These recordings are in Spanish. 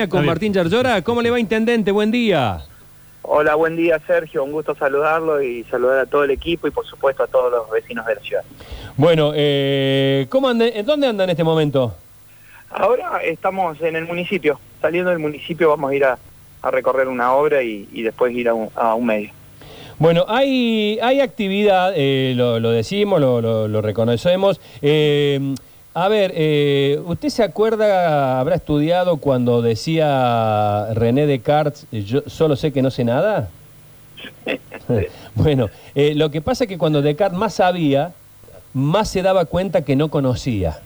línea con. Martín Yarlora. ¿Cómo le va, intendente? Buen día. Hola, buen día Sergio, un gusto saludarlo y saludar a todo el equipo y por supuesto a todos los vecinos de la ciudad. Bueno, eh, ¿cómo anda, ¿en dónde anda en este momento? Ahora estamos en el municipio, saliendo del municipio vamos a ir a, a recorrer una obra y, y después ir a un, a un medio. Bueno, hay, hay actividad, eh, lo, lo decimos, lo, lo- lo reconocemos. Eh, a ver, eh, ¿usted se acuerda, habrá estudiado cuando decía René Descartes, eh, yo solo sé que no sé nada? bueno, eh, lo que pasa es que cuando Descartes más sabía, más se daba cuenta que no conocía.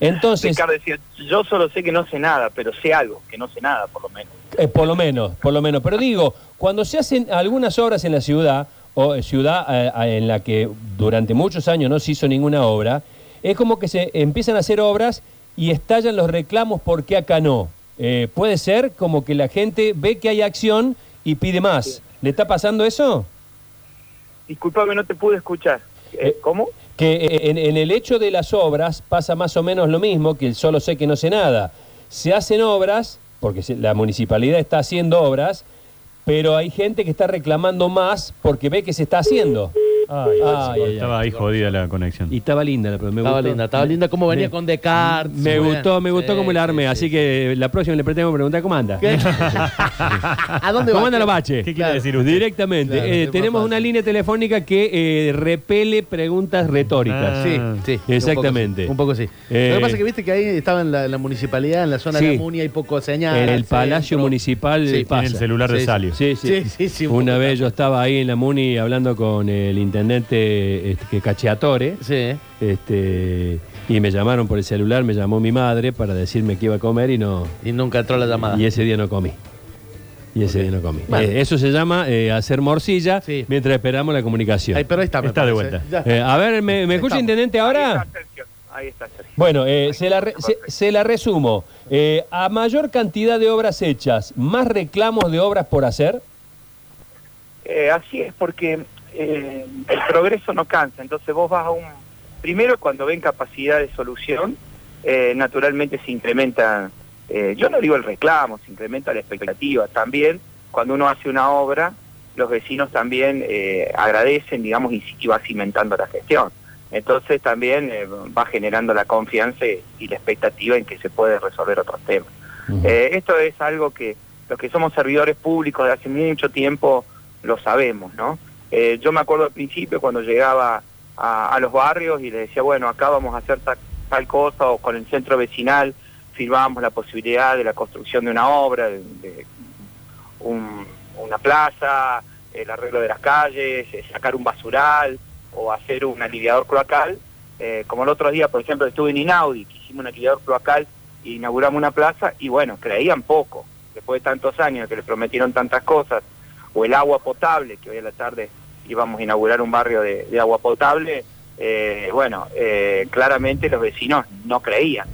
Entonces, Ricardo decía, yo solo sé que no sé nada, pero sé algo, que no sé nada por lo menos. Eh, por lo menos, por lo menos. Pero digo, cuando se hacen algunas obras en la ciudad, o eh, ciudad en la que durante muchos años no se hizo ninguna obra, es como que se empiezan a hacer obras y estallan los reclamos porque acá no. Eh, puede ser como que la gente ve que hay acción y pide más. ¿Le está pasando eso? Disculpame, no te pude escuchar. Eh, Eh, ¿Cómo? Que eh, en, en el hecho de las obras pasa más o menos lo mismo que el solo sé que no sé nada. Se hacen obras, porque la municipalidad está haciendo obras, pero hay gente que está reclamando más porque ve que se está haciendo. Ay, Ay, ay, estaba ahí jodida la conexión. Y estaba linda la me Estaba gustó. linda, estaba linda como venía Me- con Descartes. Me gustó, me gustó Sí, como la armé, sí, así sí. que la próxima le pretendo preguntar cómo anda. ¿Qué? ¿A dónde ¿Cómo va? anda la bache? ¿Qué quiere decir usted? Directamente. Claro, Eh, tenemos una línea telefónica que eh, repele preguntas retóricas. Ah. Sí, sí. Exactamente. Un poco sí. Un poco sí. Eh, Lo que pasa es que viste que ahí estaba en la, en la municipalidad, en la zona Sí. de la Muni, hay poco señal. En el. Palacio Municipal Sí, pasa. Tiene el celular de Salio. Sí, sí. Sí, sí, sí, un Una vez yo estaba ahí en la Muni hablando con el intendente este, que Cacheatore, Sí. este, y me llamaron por el celular, me llamó mi madre para decirme que iba a comer y no, Y nunca entró la llamada. y ese día no comí. Y ese día no comí. Bueno. Eh, eso se llama eh, hacer morcilla Sí. mientras esperamos la comunicación. Ay, pero ahí está. me Está de vuelta. Ya está. Eh, a ver, ¿me, me escucha intendente Ahí ahora? está Sergio. Ahí está Sergio. Bueno, eh, se, la re- se, se la resumo. Eh, a mayor cantidad de obras hechas, ¿más reclamos de obras por hacer? Eh, así es, porque eh, el progreso no cansa. Entonces vos vas a un... Primero, cuando ven capacidad de solución, eh, naturalmente se incrementa, eh, yo no digo el reclamo, se incrementa la expectativa. También, cuando uno hace una obra, los vecinos también agradecen, digamos, y, y va cimentando la gestión. Entonces también va generando la confianza y, la expectativa en que se puede resolver otros temas. Esto es algo que los que somos servidores públicos de hace mucho tiempo lo sabemos, ¿no? Eh, yo me acuerdo al principio cuando llegaba a, los barrios y le decía, bueno, acá vamos a hacer ta- tal cosa, o con el centro vecinal firmábamos la posibilidad de la construcción de una obra, de, de un- una plaza, el arreglo de las calles, eh, sacar un basural o hacer un aliviador cloacal. Eh, como el otro día, por ejemplo, estuve en Inaudi, que hicimos un aliviador cloacal e inauguramos una plaza y bueno, creían poco, después de tantos años que les prometieron tantas cosas, o el agua potable, que hoy a la tarde íbamos a inaugurar un barrio de, de agua potable, eh, bueno, eh, claramente los vecinos no creían.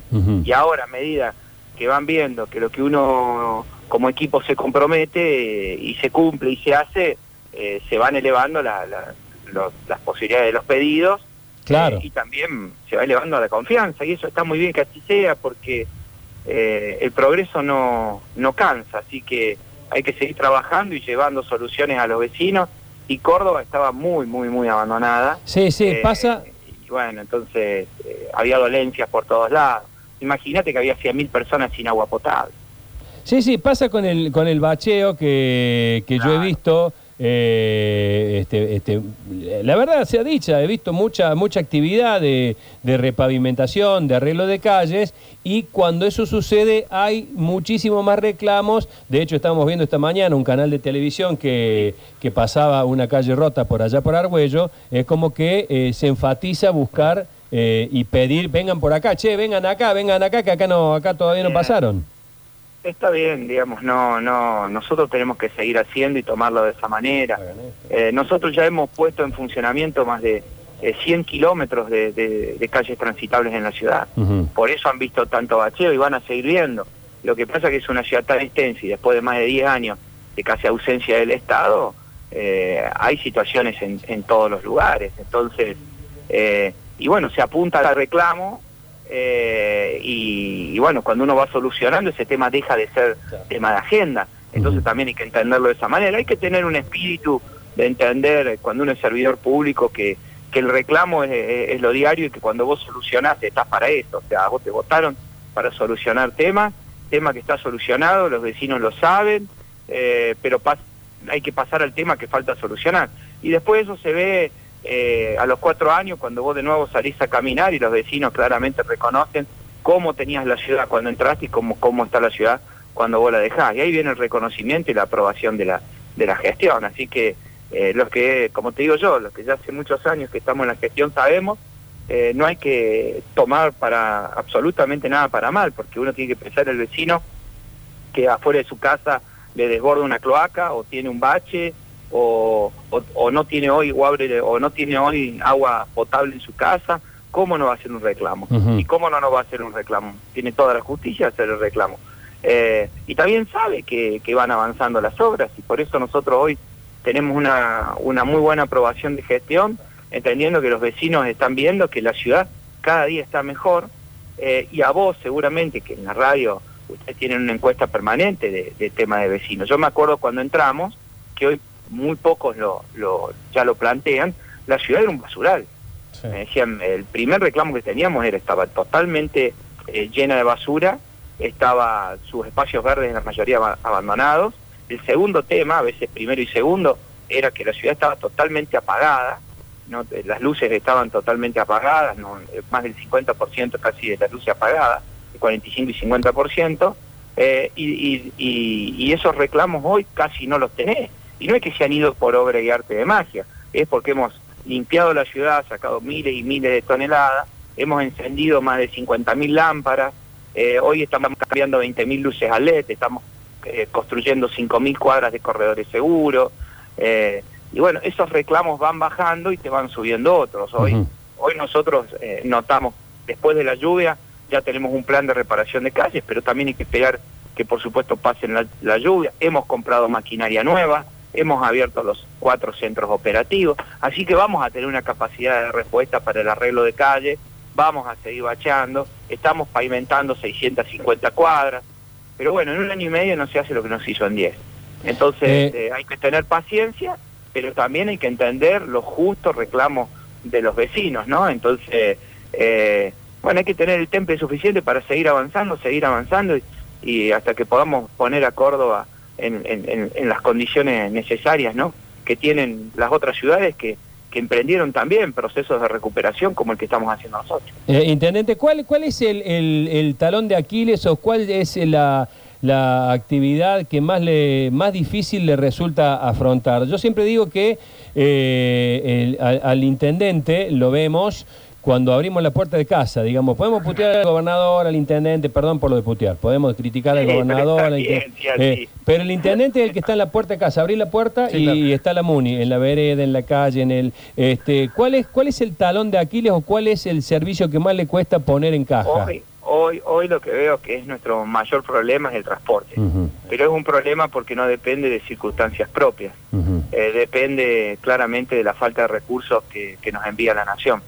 Y ahora, a medida que van viendo que lo que uno como equipo se compromete eh, y se cumple y se hace, eh, se van elevando la- la- los- las posibilidades de los pedidos Claro. y también se va elevando la confianza y eso está muy bien que así sea porque eh, el progreso no, no cansa, así que hay que seguir trabajando y llevando soluciones a los vecinos y Córdoba estaba muy, muy, muy abandonada. Sí, sí, Eh, pasa. Y bueno, entonces eh, había dolencias por todos lados. Imagínate que había 100.000 personas sin agua potable. Sí, sí, pasa con el, con el bacheo que, que yo he visto. Eh, este, este, la verdad sea dicha, he visto mucha, mucha actividad de, de repavimentación, de arreglo de calles, y cuando eso sucede hay muchísimo más reclamos. De hecho, estamos viendo esta mañana un canal de televisión que, que pasaba una calle rota por allá por Argüello, es como que eh, se enfatiza buscar eh, y pedir, vengan por acá, che, vengan acá, vengan acá, que acá no, acá todavía no Bien. pasaron. Está bien, digamos, no, no, nosotros tenemos que seguir haciendo y tomarlo de esa manera. Eh, nosotros ya hemos puesto en funcionamiento más de eh, 100 kilómetros de, de- de calles transitables en la ciudad. Por eso han visto tanto bacheo y van a seguir viendo. Lo que pasa es que es una ciudad tan extensa y después de más de 10 años de casi ausencia del Estado, eh, hay situaciones en, en todos los lugares. Entonces, eh, y bueno, se apunta al reclamo eh, y, y bueno, cuando uno va solucionando ese tema deja de ser Claro. tema de agenda. Entonces también hay que entenderlo de esa manera. Hay que tener un espíritu de entender eh, cuando uno es servidor público que, que el reclamo es, es- es lo diario y que cuando vos solucionás estás para eso. O sea, vos te votaron para solucionar temas, tema que está solucionado, los vecinos lo saben, eh, pero pas- hay que pasar al tema que falta solucionar. Y después eso se ve eh, a los cuatro años cuando vos de nuevo salís a caminar y los vecinos claramente reconocen cómo tenías la ciudad cuando entraste y cómo, cómo está la ciudad cuando vos la dejás. Y ahí viene el reconocimiento y la aprobación de la, de la gestión. Así que eh, los que, como te digo yo, los que ya hace muchos años que estamos en la gestión sabemos, eh, no hay que tomar para absolutamente nada para mal, porque uno tiene que pensar el vecino que afuera de su casa le desborda una cloaca o tiene un bache o, o- o no tiene hoy o, abre, o no tiene hoy agua potable en su casa, ¿cómo no va a hacer un reclamo? ¿Y cómo no nos va a hacer un reclamo? Tiene toda la justicia hacer el reclamo. Eh, y también sabe que, que van avanzando las obras y por eso nosotros hoy tenemos una, una muy buena aprobación de gestión, entendiendo que los vecinos están viendo que la ciudad cada día está mejor eh, y a vos seguramente que en la radio ustedes tienen una encuesta permanente de, de tema de vecinos. Yo me acuerdo cuando entramos, que hoy muy pocos lo, lo- ya lo plantean, la ciudad era un basural. Sí. Me decían, el primer reclamo que teníamos era estaba totalmente eh, llena de basura, estaba sus espacios verdes en la mayoría aba- abandonados. El segundo tema, a veces primero y segundo, era que la ciudad estaba totalmente apagada, ¿no? Las luces estaban totalmente apagadas, ¿no? Más del 50% casi de las luces apagadas, el 45 y 50%, eh, y, y, y, y esos reclamos hoy casi no los tenés. Y no es que se han ido por obra y arte de magia, es porque hemos limpiado la ciudad, sacado miles y miles de toneladas, hemos encendido más de 50.000 lámparas, eh, hoy estamos cambiando 20.000 luces a LED, estamos eh, construyendo 5.000 cuadras de corredores seguros, eh, y bueno, esos reclamos van bajando y te van subiendo otros. Hoy, hoy nosotros eh, notamos, después de la lluvia, ya tenemos un plan de reparación de calles, pero también hay que esperar que por supuesto pasen la, la lluvia. Hemos comprado maquinaria nueva, hemos abierto los cuatro centros operativos, así que vamos a tener una capacidad de respuesta para el arreglo de calles, vamos a seguir bacheando, estamos pavimentando 650 cuadras, pero bueno, en un año y medio no se hace lo que nos hizo en 10. Entonces Eh. eh, hay que tener paciencia, pero también hay que entender los justos reclamos de los vecinos, ¿no? Entonces, eh, bueno, hay que tener el temple suficiente para seguir avanzando, seguir avanzando y, y hasta que podamos poner a Córdoba en, en- las condiciones necesarias, ¿no? Que tienen las otras ciudades que, que emprendieron también procesos de recuperación como el que estamos haciendo nosotros. Eh, intendente, ¿cuál, cuál es el, el- el talón de Aquiles o cuál es la, la actividad que más, le, más difícil le resulta afrontar? Yo siempre digo que eh, el- al intendente lo vemos cuando abrimos la puerta de casa, digamos, podemos putear al gobernador, al intendente, perdón por lo de putear, podemos criticar al Sí, pero gobernador, al bien, sí, eh, pero el intendente es el que está en la puerta de casa, abrir la puerta Sí, y claro. está la MUNI, en la vereda, en la calle, en el... Este, ¿cuál, es, ¿Cuál es el talón de Aquiles o cuál es el servicio que más le cuesta poner en caja? Hoy, hoy, hoy lo que veo que es nuestro mayor problema es el transporte. Pero es un problema porque no depende de circunstancias propias. Eh, depende claramente de la falta de recursos que, que nos envía la nación.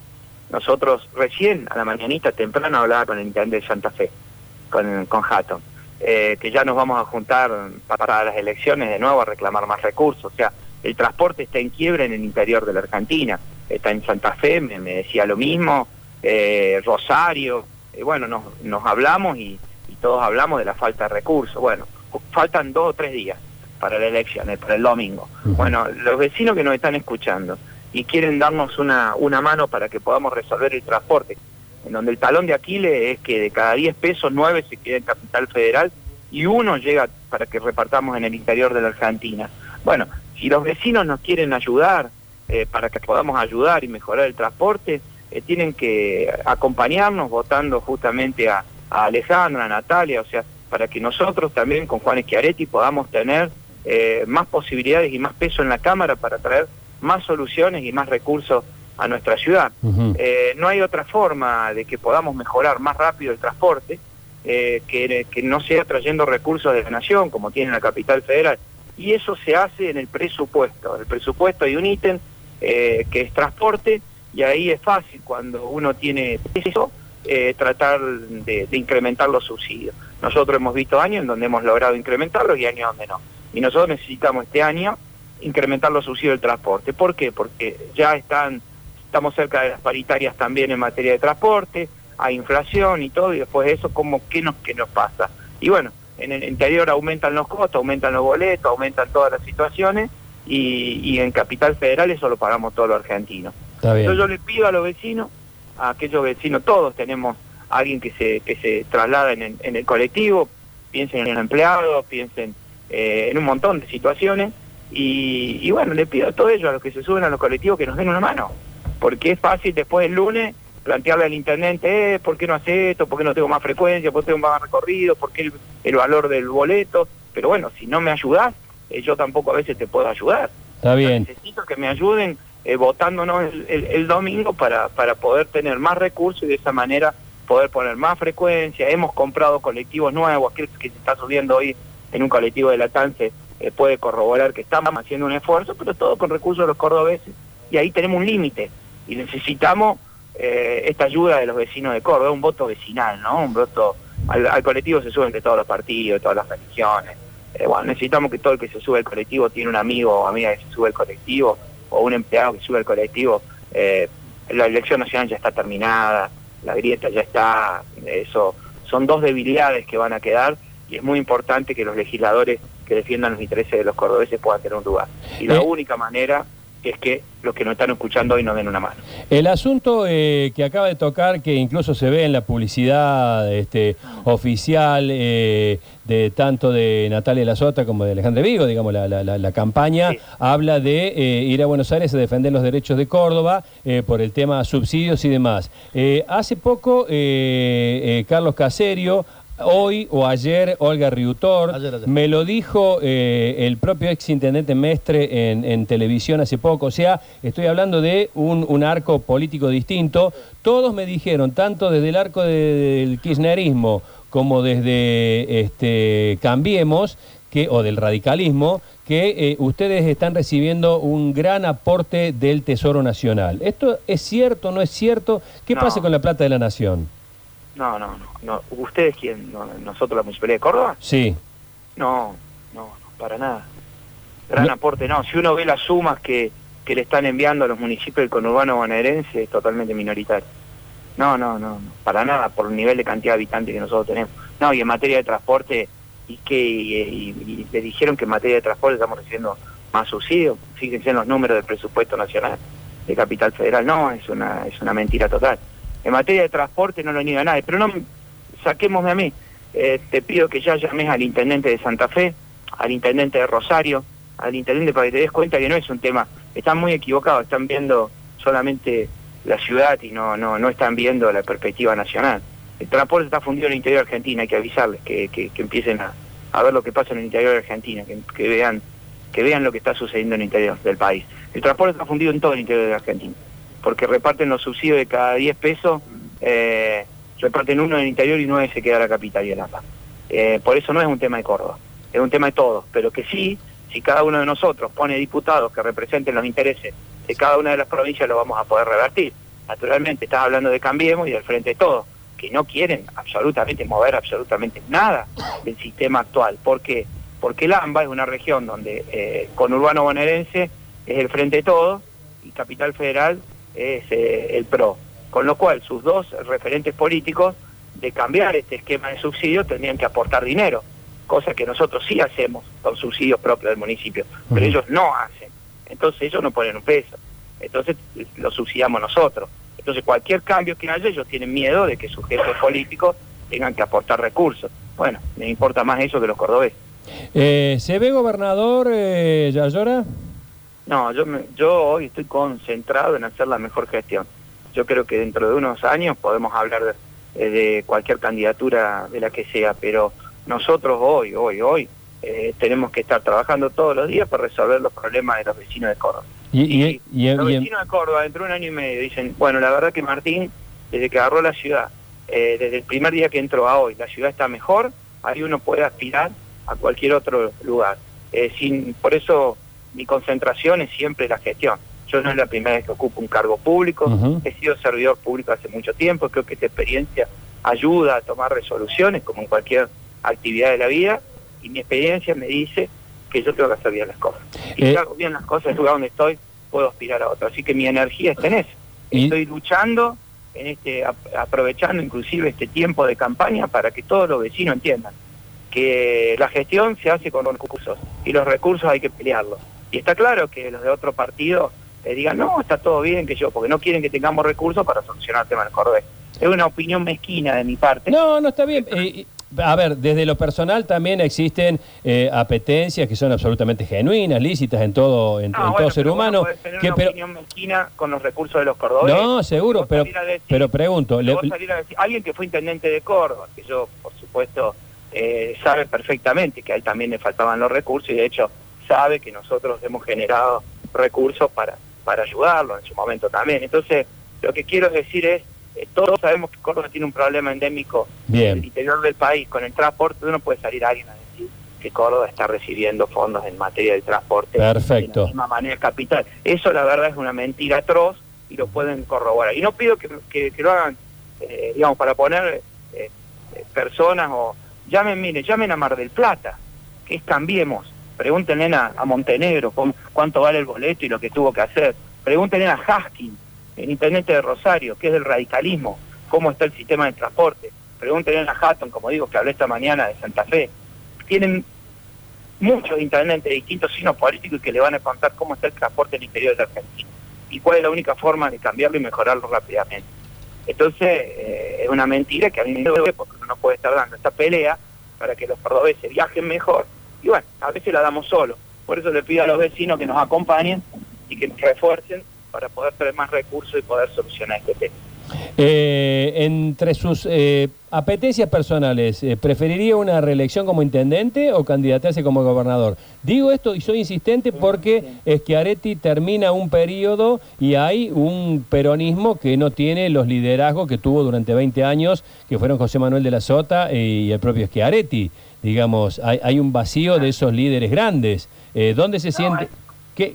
Nosotros recién, a la mañanita temprano, hablaba con el intendente de Santa Fe, con, con Hatton, eh, que ya nos vamos a juntar para las elecciones de nuevo a reclamar más recursos. O sea, el transporte está en quiebra en el interior de la Argentina. Está en Santa Fe, me, me decía lo mismo, eh, Rosario. Eh, bueno, nos, nos hablamos y, y todos hablamos de la falta de recursos. Bueno, faltan dos o tres días para la elección, eh, para el domingo. Bueno, los vecinos que nos están escuchando y quieren darnos una, una mano para que podamos resolver el transporte, en donde el talón de Aquiles es que de cada 10 pesos, 9 se queda en Capital Federal y uno llega para que repartamos en el interior de la Argentina. Bueno, si los vecinos nos quieren ayudar eh, para que podamos ayudar y mejorar el transporte, eh, tienen que acompañarnos votando justamente a, a Alejandra, a Natalia, o sea, para que nosotros también con Juan Schiaretti podamos tener eh, más posibilidades y más peso en la Cámara para traer más soluciones y más recursos a nuestra ciudad. Eh, no hay otra forma de que podamos mejorar más rápido el transporte eh, que, que no sea trayendo recursos de la nación, como tiene la capital federal. Y eso se hace en el presupuesto. El presupuesto hay un ítem eh, que es transporte y ahí es fácil, cuando uno tiene eso, eh, tratar de, de incrementar los subsidios. Nosotros hemos visto años en donde hemos logrado incrementarlos y años donde no. Y nosotros necesitamos este año incrementar los subsidios del transporte. ¿Por qué? Porque ya están, estamos cerca de las paritarias también en materia de transporte, hay inflación y todo, y después de eso, ¿cómo, qué, nos, ¿qué nos pasa? Y bueno, en el interior aumentan los costos, aumentan los boletos, aumentan todas las situaciones, y, y en Capital Federal eso lo pagamos todos los argentinos. Entonces yo le pido a los vecinos, a aquellos vecinos, todos tenemos a alguien que se, que se traslada en el, en el colectivo, piensen en los empleados, piensen eh, en un montón de situaciones, y, y bueno, le pido a todos ellos, a los que se suben a los colectivos, que nos den una mano, porque es fácil después del lunes plantearle al intendente, eh, ¿por qué no hace esto? ¿Por qué no tengo más frecuencia? ¿Por qué tengo más recorrido? ¿Por qué el, el valor del boleto? Pero bueno, si no me ayudas, eh, yo tampoco a veces te puedo ayudar. Está bien. Necesito que me ayuden eh, votándonos el, el- el domingo para, para poder tener más recursos y de esa manera poder poner más frecuencia. Hemos comprado colectivos nuevos, aquel que se está subiendo hoy en un colectivo de la TANCE eh, puede corroborar que estamos haciendo un esfuerzo, pero todo con recursos de los cordobeses. Y ahí tenemos un límite y necesitamos eh, esta ayuda de los vecinos de Córdoba, un voto vecinal, ¿no? Un voto al, al colectivo se suben de todos los partidos, de todas las religiones. Eh, bueno, necesitamos que todo el que se sube al colectivo tiene un amigo o amiga que se sube al colectivo o un empleado que sube al colectivo. Eh, la elección nacional ya está terminada, la grieta ya está, eso son dos debilidades que van a quedar y es muy importante que los legisladores que defiendan los intereses de los cordobeses puedan tener un lugar. Y la Eh. única manera es que los que nos están escuchando hoy nos den una mano. El asunto eh, que acaba de tocar, que incluso se ve en la publicidad este, oficial eh, de tanto de Natalia Lazota como de Alejandro Vigo, digamos, la, la- la- campaña, Sí. habla de eh, ir a Buenos Aires a defender los derechos de Córdoba por el tema subsidios y demás. Hace poco, Carlos Caserio, hoy o ayer, Olga Riutor, Ayer, ayer. me lo dijo eh, el propio ex intendente Mestre en, en televisión hace poco. O sea, estoy hablando de un, un arco político distinto. Todos me dijeron, tanto desde el arco de- del kirchnerismo como desde este, Cambiemos, que, o del radicalismo, que eh, ustedes están recibiendo un gran aporte del Tesoro Nacional. ¿Esto es cierto o no es cierto? ¿Qué No. pasa con la plata de la Nación? No, no, no. no. ¿Ustedes quién? No, ¿Nosotros la Municipalidad de Córdoba? Sí. No, no, no, para nada. Gran No. aporte, no. Si uno ve las sumas que, que le están enviando a los municipios del conurbano bonaerense, es totalmente minoritario. No, no, no, no, para nada, por el nivel de cantidad de habitantes que nosotros tenemos. No, y en materia de transporte, y que y, y- y le dijeron que en materia de transporte estamos recibiendo más subsidios. Fíjense en los números del presupuesto nacional de Capital Federal. No, es una, es una mentira total. En materia de transporte no lo niega nadie, pero no saquémosme a mí. Eh, te pido que ya llames al intendente de Santa Fe, al intendente de Rosario, al intendente para que te des cuenta que no es un tema. Están muy equivocados, están viendo solamente la ciudad y no, no, no están viendo la perspectiva nacional. El transporte está fundido en el interior de Argentina, hay que avisarles que, que, empiecen a, a ver lo que pasa en el interior de Argentina, que, que vean que vean lo que está sucediendo en el interior del país. El transporte está fundido en todo el interior de Argentina, porque reparten los subsidios de cada 10 pesos, eh, reparten uno en el interior y nueve se queda la capital y en La Paz. Eh, por eso no es un tema de Córdoba, es un tema de todos, pero que sí, si cada uno de nosotros pone diputados que representen los intereses de cada una de las provincias, lo vamos a poder revertir. Naturalmente, estás hablando de Cambiemos y del Frente de Todos, que no quieren absolutamente mover absolutamente nada del sistema actual. ¿Por qué? Porque el es una región donde eh, conurbano bonaerense es el Frente de Todos y Capital Federal es eh, el PRO. Con lo cual, sus dos referentes políticos de cambiar este esquema de subsidios tendrían que aportar dinero, cosa que nosotros sí hacemos con subsidios propios del municipio, pero ellos no hacen. Entonces ellos no ponen un peso. Entonces lo subsidiamos nosotros. Entonces cualquier cambio que haya, ellos tienen miedo de que sus jefes políticos tengan que aportar recursos. Bueno, me importa más eso que los cordobeses. Eh, ¿Se ve gobernador eh, Yayora? No, yo, me- yo hoy estoy concentrado en hacer la mejor gestión. Yo creo que dentro de unos años podemos hablar de, eh, de cualquier candidatura de la que sea, pero nosotros hoy, hoy, hoy, eh, tenemos que estar trabajando todos los días para resolver los problemas de los vecinos de Córdoba. Y, y- y- los vecinos de Córdoba, dentro de un año y medio, dicen, bueno, la verdad que Martín, desde que agarró la ciudad, eh, desde el primer día que entró a hoy, la ciudad está mejor, ahí uno puede aspirar a cualquier otro lugar. Eh, sin, por eso mi concentración es siempre la gestión. Yo no es la primera vez que ocupo un cargo público, he sido servidor público hace mucho tiempo, creo que esta experiencia ayuda a tomar resoluciones como en cualquier actividad de la vida y mi experiencia me dice que yo tengo que hacer bien las cosas. Y Eh. si hago bien las cosas en el lugar donde estoy, puedo aspirar a otro. Así que mi energía está en eso. Y- Estoy luchando, en este ap- aprovechando inclusive este tiempo de campaña para que todos los vecinos entiendan que la gestión se hace con recursos y los recursos hay que pelearlos. Y está claro que los de otro partido eh, digan, no, está todo bien que yo, porque no quieren que tengamos recursos para solucionar el tema del cordobés. Es una opinión mezquina de mi parte. No, no está bien. Eh, a ver, desde lo personal también existen eh, apetencias que son absolutamente genuinas, lícitas en todo, en, bueno, todo ser humano. podés tener que- una pero, opinión mezquina con los recursos de los cordobeses. no, seguro, pero, decir- pero pregunto. le- Vos salir a decir- alguien que fue intendente de Córdoba, que yo, por supuesto, eh, sabe perfectamente que a él también le faltaban los recursos y de hecho sabe que nosotros hemos generado recursos para, para ayudarlo en su momento también. Entonces, lo que quiero decir es, eh, todos sabemos que Córdoba tiene un problema endémico Bien. en el interior del país con el transporte, no puede salir alguien a decir que Córdoba está recibiendo fondos en materia del transporte Perfecto. de la misma manera capital. Eso la verdad es una mentira atroz y lo pueden corroborar. Y no pido que, que- que lo hagan, eh, digamos, para poner eh, eh, personas o llamen, mire, llamen a Mar del Plata, que es Cambiemos. Pregúntenle a, Montenegro cuánto vale el boleto y lo que tuvo que hacer. Pregúntenle a Haskin, el intendente de Rosario, que es del radicalismo, cómo está el sistema de transporte. Pregúntenle a Hatton, como digo, que hablé esta mañana de Santa Fe. Tienen muchos intendentes de distintos signos políticos que le van a contar cómo está el transporte en el interior de Argentina y cuál es la única forma de cambiarlo y mejorarlo rápidamente. Entonces, eh, es una mentira que a mí me duele porque uno no puede estar dando esta pelea para que los cordobeses viajen mejor y bueno, a veces la damos solo. Por eso le pido a los vecinos que nos acompañen y que nos refuercen para poder tener más recursos y poder solucionar este tema. Eh, entre sus eh, apetencias personales, eh, ¿preferiría una reelección como intendente o candidatarse como gobernador? Digo esto y soy insistente porque Schiaretti termina un periodo y hay un peronismo que no tiene los liderazgos que tuvo durante 20 años, que fueron José Manuel de la Sota y el propio Schiaretti. Digamos, hay, hay un vacío de esos líderes grandes. ¿Dónde se siente? ¿Qué,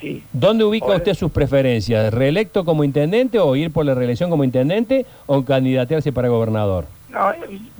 Sí. ¿Dónde ubica usted sus preferencias? ¿Reelecto como intendente o ir por la reelección como intendente o candidatearse para gobernador? No,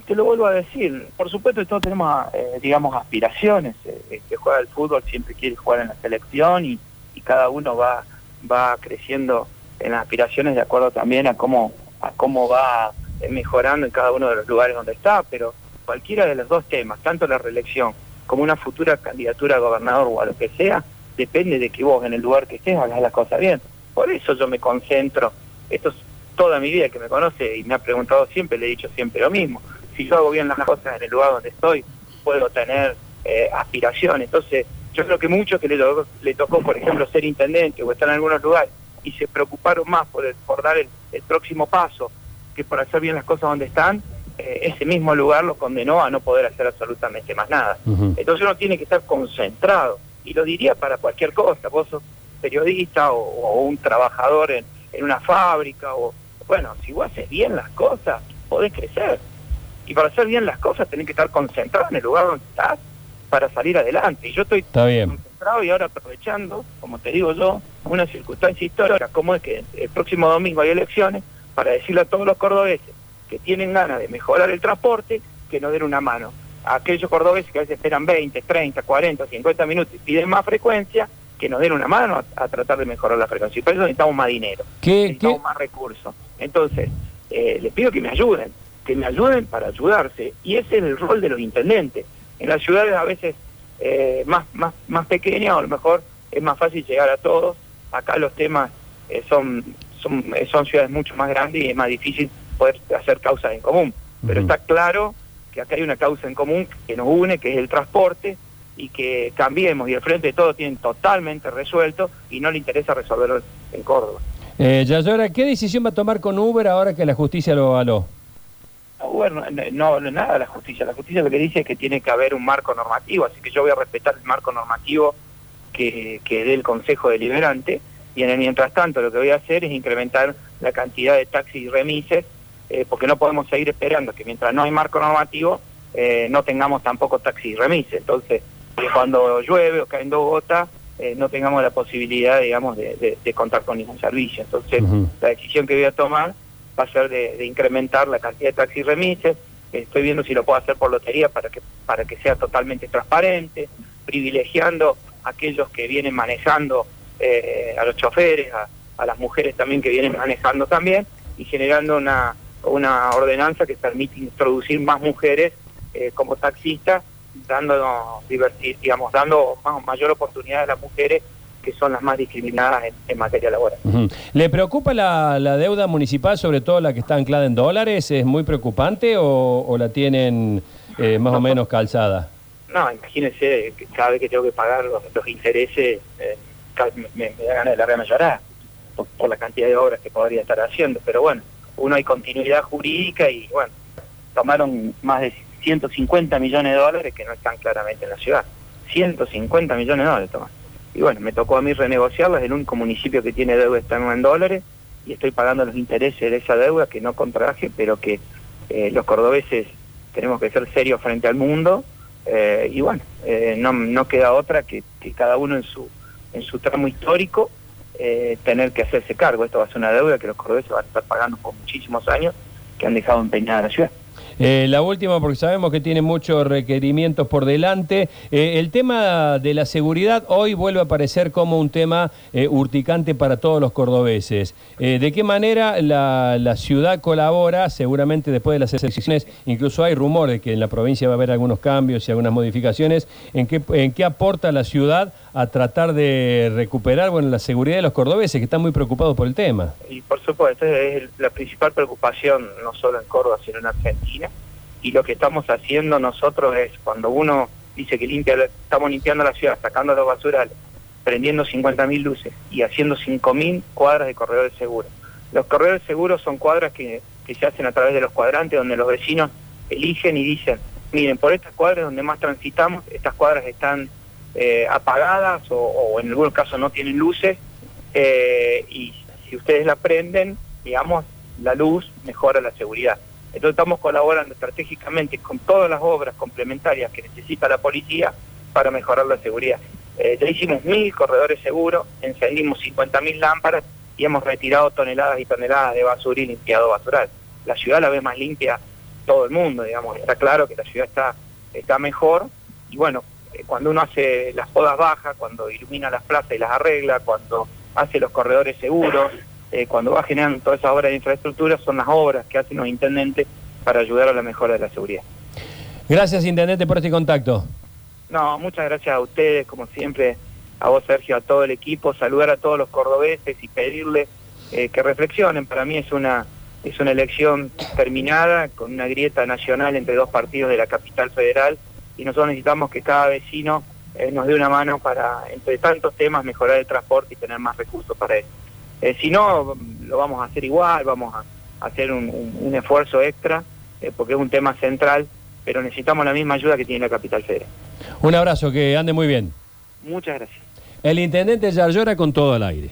te lo vuelvo a decir. Por supuesto todos tenemos, eh, digamos, aspiraciones. Eh, El que juega al fútbol siempre quiere jugar en la selección y, y cada uno va va creciendo en las aspiraciones de acuerdo también a cómo a cómo va mejorando en cada uno de los lugares donde está. Pero cualquiera de los dos temas, tanto la reelección como una futura candidatura a gobernador o a lo que sea, depende de que vos en el lugar que estés hagas las cosas bien. Por eso yo me concentro. Esto es toda mi vida que me conoce y me ha preguntado siempre, le he dicho siempre lo mismo. Si yo hago bien las cosas en el lugar donde estoy, puedo tener eh, aspiración. Entonces, yo creo que muchos que le, tocó- le tocó, por ejemplo, ser intendente o estar en algunos lugares y se preocuparon más por, el- por dar el, el próximo paso que por hacer bien las cosas donde están, eh, ese mismo lugar los condenó a no poder hacer absolutamente más nada. Entonces uno tiene que estar concentrado. Y lo diría para cualquier cosa. Vos sos periodista o, o un trabajador en, en una fábrica. o Bueno, si vos haces bien las cosas, podés crecer. Y para hacer bien las cosas tenés que estar concentrado en el lugar donde estás para salir adelante. Y yo estoy Está bien. concentrado y ahora aprovechando, como te digo yo, una circunstancia histórica, como es que el próximo domingo hay elecciones, para decirle a todos los cordobeses que tienen ganas de mejorar el transporte, que nos den una mano. A aquellos cordobeses que a veces esperan 20, 30, 40, 50 minutos y piden más frecuencia, que nos den una mano a, a tratar de mejorar la frecuencia. Y para eso necesitamos más dinero, ¿Qué, necesitamos qué- más recursos. Entonces, eh, les pido que me ayuden, que me ayuden para ayudarse. Y ese es el rol de los intendentes. En las ciudades a veces eh, más, más, más pequeñas, o a lo mejor es más fácil llegar a todos. Acá los temas eh, son, son, eh, son ciudades mucho más grandes y es más difícil poder hacer causas en común. Pero está claro que acá hay una causa en común que nos une, que es el transporte, y que cambiemos y el frente de todo tienen totalmente resuelto y no le interesa resolverlo en Córdoba. Eh, Yayora, ¿qué decisión va a tomar con Uber ahora que la justicia lo avaló? No, bueno, no, no nada la justicia. La justicia lo que dice es que tiene que haber un marco normativo, así que yo voy a respetar el marco normativo que, que dé el Consejo Deliberante y en el mientras tanto lo que voy a hacer es incrementar la cantidad de taxis y remises eh, porque no podemos seguir esperando que mientras no hay marco normativo eh, no tengamos tampoco taxis y remises. Entonces, eh, cuando llueve o caen dos gotas, eh, no tengamos la posibilidad, digamos, de, de- de contar con ningún servicio. Entonces, la decisión que voy a tomar va a ser de, de incrementar la cantidad de taxis remises. Estoy viendo si lo puedo hacer por lotería para que para que sea totalmente transparente, privilegiando a aquellos que vienen manejando eh, a los choferes, a, a las mujeres también que vienen manejando también, y generando una, una ordenanza que permite introducir más mujeres eh, como taxistas, dando, digamos, dando mayor oportunidad a las mujeres que son las más discriminadas en, en materia laboral. ¿Le preocupa la, la deuda municipal, sobre todo la que está anclada en dólares? ¿Es muy preocupante o, o la tienen eh, más o menos calzada? No, imagínense cada vez que tengo que pagar los, los intereses, eh, me da ganas de largarme a llorar por, por la cantidad de obras que podría estar haciendo. Pero bueno, uno hay continuidad jurídica y bueno, tomaron más de 150 millones de dólares que no están claramente en la ciudad. 150 millones de dólares toman. Y bueno, me tocó a mí renegociarlas, el único municipio que tiene deuda externa en dólares y estoy pagando los intereses de esa deuda que no contraje, pero que eh, los cordobeses tenemos que ser serios frente al mundo eh, y bueno, eh, no, no queda otra que, que cada uno en su, en su tramo histórico eh, tener que hacerse cargo. Esto va a ser una deuda que los cordobeses van a estar pagando por muchísimos años que han dejado empeñada la ciudad. Eh, la última, porque sabemos que tiene muchos requerimientos por delante. Eh, el tema de la seguridad hoy vuelve a aparecer como un tema eh, urticante para todos los cordobeses. ¿De qué manera la, ciudad colabora? Seguramente después de las elecciones, incluso hay rumores que en la provincia va a haber algunos cambios y algunas modificaciones. ¿En qué, en qué aporta la ciudad a tratar de recuperar bueno, la seguridad de los cordobeses, que están muy preocupados por el tema? Y por supuesto, es la principal preocupación no solo en Córdoba, sino en Argentina. Y lo que estamos haciendo nosotros es, cuando uno dice que limpia, estamos limpiando la ciudad, sacando los basurales, prendiendo 50.000 luces y haciendo 5.000 cuadras de corredores seguros. Los corredores seguros son cuadras que, que se hacen a través de los cuadrantes, donde los vecinos eligen y dicen, miren, por estas cuadras donde más transitamos, estas cuadras están eh, apagadas o, en algunos casos no tienen luces, eh, y si ustedes la prenden, digamos, la luz mejora la seguridad. Entonces estamos colaborando estratégicamente con todas las obras complementarias que necesita la policía para mejorar la seguridad. Eh, ya hicimos mil corredores seguros, encendimos 50.000 lámparas y hemos retirado toneladas y toneladas de basura y limpiado basural. La ciudad la ve más limpia todo el mundo, digamos. Está claro que la ciudad está, está mejor y bueno, eh, cuando uno hace las podas bajas, cuando ilumina las plazas y las arregla, cuando hace los corredores seguros, eh, cuando va generando todas esas obras de infraestructura, son las obras que hacen los intendentes para ayudar a la mejora de la seguridad. Gracias, Intendente, por este contacto. No, muchas gracias a ustedes, como siempre, a vos Sergio, a todo el equipo, saludar a todos los cordobeses y pedirles eh, que reflexionen. Para mí es una es una elección terminada con una grieta nacional entre dos partidos de la capital federal y nosotros necesitamos que cada vecino eh, nos dé una mano para, entre tantos temas, mejorar el transporte y tener más recursos para eso. Eh, si no, lo vamos a hacer igual, vamos a hacer un, un- un esfuerzo extra, eh, porque es un tema central, pero necesitamos la misma ayuda que tiene la capital federal. Un abrazo, que ande muy bien. Muchas gracias. El Intendente Yarlora con todo al aire.